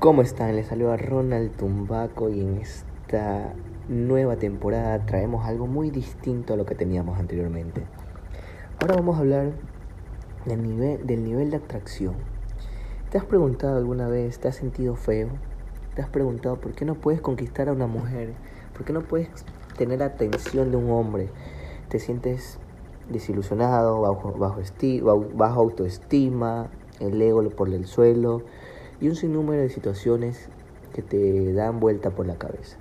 ¿Cómo están? Les saluda Ronald Tumbaco y en esta nueva temporada traemos algo muy distinto a lo que teníamos anteriormente. Ahora vamos a hablar del nivel, del nivel de atracción. ¿Te has preguntado alguna vez, te has sentido feo? ¿Te has preguntado por qué no puedes conquistar a una mujer? ¿Por qué no puedes tener atención de un hombre? ¿Te sientes desilusionado, bajo, bajo, bajo autoestima, el ego por el suelo? Y un sinnúmero de situaciones que te dan vuelta por la cabeza.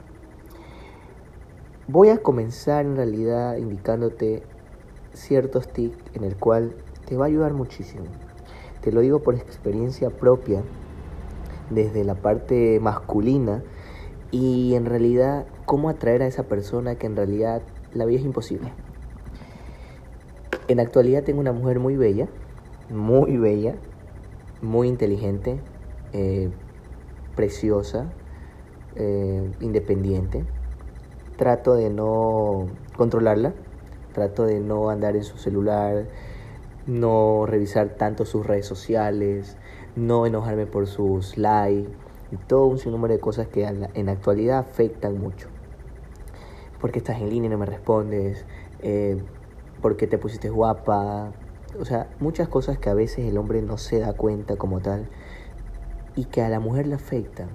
Voy a comenzar en realidad indicándote ciertos tips en el cual te va a ayudar muchísimo. Te lo digo por experiencia propia, desde la parte masculina y en realidad cómo atraer a esa persona que en realidad la vida es imposible. En actualidad tengo una mujer muy bella, muy bella, muy inteligente, eh, preciosa, eh, independiente. Trato de no controlarla, trato de no andar en su celular, no revisar tanto sus redes sociales, no enojarme por sus likes y todo un sinnúmero de cosas que en la actualidad afectan mucho. Porque estás en línea y no me respondes, eh, porque te pusiste guapa, o sea, muchas cosas que a veces el hombre no se da cuenta como tal y que a la mujer le afecta.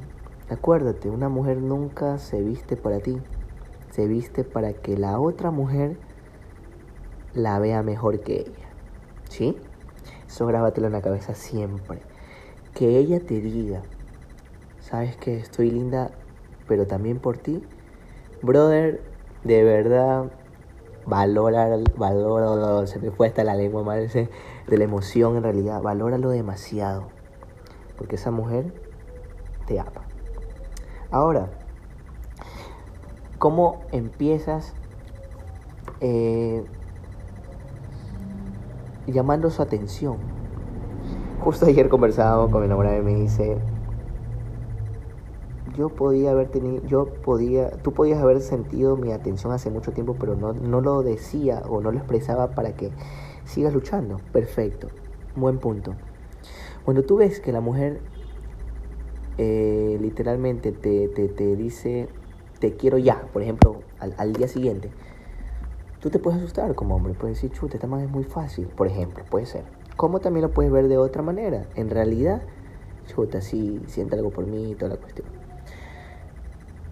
Acuérdate, una mujer nunca se viste para ti, se viste para que la otra mujer la vea mejor que ella. ¿Sí? Eso grábatelo en la cabeza siempre. Que ella te diga, sabes que estoy linda, pero también por ti. Brother, de verdad, valora, valora, se me fue hasta la lengua mal de la emoción en realidad, valóralo demasiado porque esa mujer te ama. Ahora, ¿cómo empiezas eh, llamando su atención? Justo ayer conversábamos con mi enamorada y me dice, yo podía haber tenido, yo podía, tú podías haber sentido mi atención hace mucho tiempo, pero no, no lo decía o no lo expresaba para que sigas luchando. Perfecto, buen punto. Cuando tú ves que la mujer eh, literalmente te, te, dice, te quiero ya, por ejemplo, al, día siguiente, tú te puedes asustar como hombre, puedes decir, chuta, esta más es muy fácil, por ejemplo, puede ser. Como también lo puedes ver de otra manera. En realidad, chuta, sí, siente algo por mí y toda la cuestión.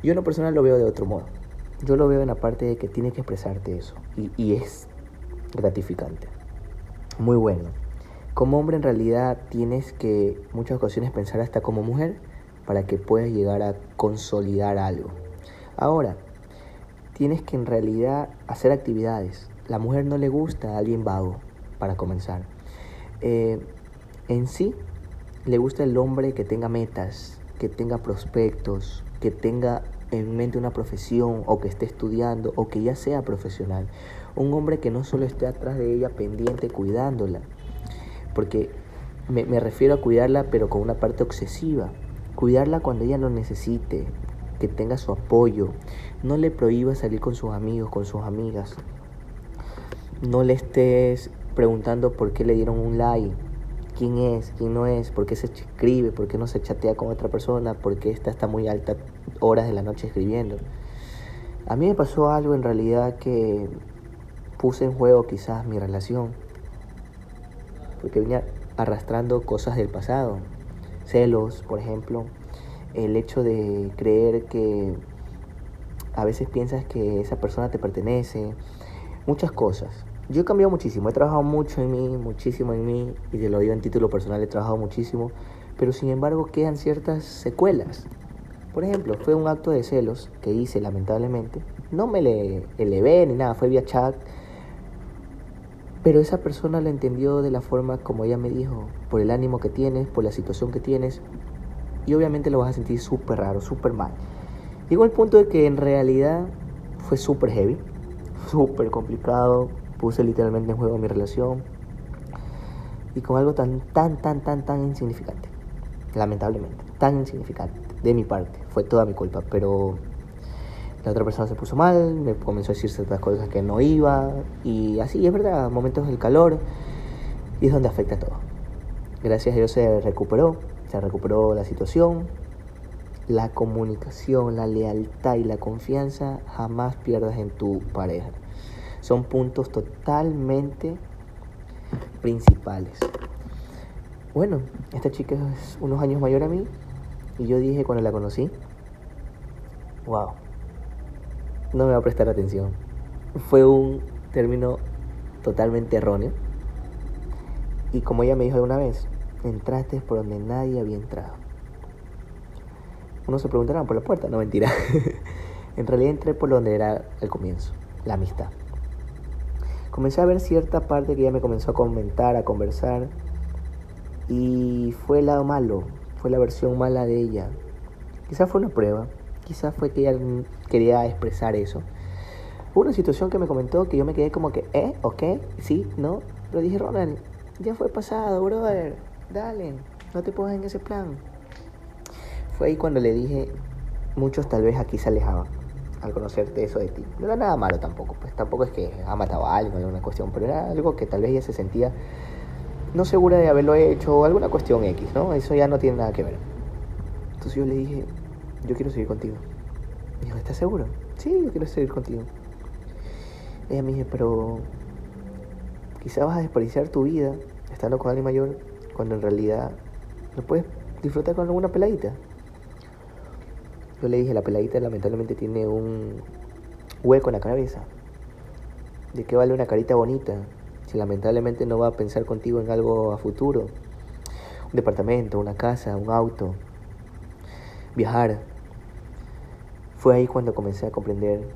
Yo en lo personal lo veo de otro modo. Yo lo veo en la parte de que tienes que expresarte eso. Y, y es gratificante. Muy bueno. Como hombre en realidad tienes que muchas ocasiones pensar hasta como mujer para que puedas llegar a consolidar algo. Ahora, tienes que en realidad hacer actividades. La mujer no le gusta a alguien vago, para comenzar. Eh, en sí, le gusta el hombre que tenga metas, que tenga prospectos, que tenga en mente una profesión o que esté estudiando o que ya sea profesional. Un hombre que no solo esté atrás de ella pendiente cuidándola, porque me, refiero a cuidarla pero con una parte obsesiva. Cuidarla cuando ella lo necesite, que tenga su apoyo. No le prohíbas salir con sus amigos, con sus amigas. No le estés preguntando por qué le dieron un like, quién es, quién no es, por qué se escribe, por qué no se chatea con otra persona, por qué está hasta muy alta horas de la noche escribiendo. A mí me pasó algo en realidad que puse en juego quizás mi relación porque venía arrastrando cosas del pasado, celos, por ejemplo, el hecho de creer que a veces piensas que esa persona te pertenece, muchas cosas. Yo he cambiado muchísimo, he trabajado mucho en mí, muchísimo en mí, y te lo digo en título personal, he trabajado muchísimo, pero sin embargo quedan ciertas secuelas. Por ejemplo, fue un acto de celos que hice lamentablemente, no me le elevé ni nada, fue vía chat, pero esa persona lo entendió de la forma como ella me dijo, por el ánimo que tienes, por la situación que tienes, y obviamente lo vas a sentir súper raro, súper mal. Llegó el punto de que en realidad fue súper heavy, súper complicado, puse literalmente en juego mi relación, y con algo tan, tan, tan, tan, tan insignificante, lamentablemente, tan insignificante, de mi parte, fue toda mi culpa, pero la otra persona se puso mal, me comenzó a decir ciertas cosas que no iba, y así es verdad, momentos del calor, y es donde afecta todo. Gracias a Dios se recuperó, se recuperó la situación, la comunicación, la lealtad y la confianza jamás pierdas en tu pareja. Son puntos totalmente principales. Bueno, esta chica es unos años mayor a mí y yo dije cuando la conocí, wow, no me va a prestar atención. Fue un término totalmente erróneo. Y como ella me dijo alguna vez, entraste por donde nadie había entrado. Uno se preguntará por la puerta, no mentira. en realidad entré por donde era el comienzo, la amistad. Comencé a ver cierta parte que ella me comenzó a comentar, a conversar. Y fue el lado malo, fue la versión mala de ella. Quizás fue una prueba, quizás fue que ella quería expresar eso. Hubo una situación que me comentó que yo me quedé como que, ¿eh? ¿Ok? ¿Sí? ¿No? Pero dije, Ronald, ya fue pasado, brother. Dale, no te pongas en ese plan. Fue ahí cuando le dije, muchos tal vez aquí se alejaban al conocerte eso de ti. No era nada malo tampoco, pues tampoco es que ha matado a alguien o alguna cuestión, pero era algo que tal vez ella se sentía no segura de haberlo hecho o alguna cuestión X, ¿no? Eso ya no tiene nada que ver. Entonces yo le dije, yo quiero seguir contigo. Me dijo, ¿estás seguro? Sí, yo quiero seguir contigo. Ella me dijo, pero quizás vas a desperdiciar tu vida estando con alguien mayor cuando en realidad lo puedes disfrutar con alguna peladita. Yo le dije, la peladita lamentablemente tiene un hueco en la cabeza. ¿De qué vale una carita bonita si lamentablemente no va a pensar contigo en algo a futuro? Un departamento, una casa, un auto, viajar. Fue ahí cuando comencé a comprender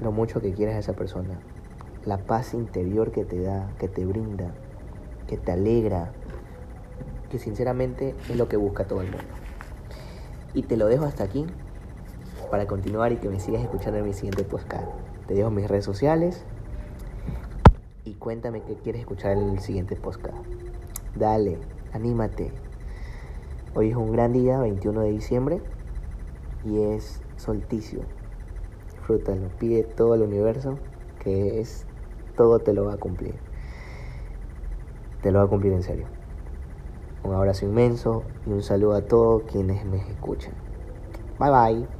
lo mucho que quieres a esa persona, la paz interior que te da, que te brinda, que te alegra, que sinceramente es lo que busca todo el mundo. Y te lo dejo hasta aquí para continuar y que me sigas escuchando en mi siguiente podcast. Te dejo mis redes sociales y cuéntame qué quieres escuchar en el siguiente podcast. Dale, anímate. Hoy es un gran día, 21 de diciembre, y es solsticio. Disfrútalo, pide todo el universo, que es todo te lo va a cumplir. Te lo va a cumplir en serio. Un abrazo inmenso y un saludo a todos quienes me escuchan. Bye bye.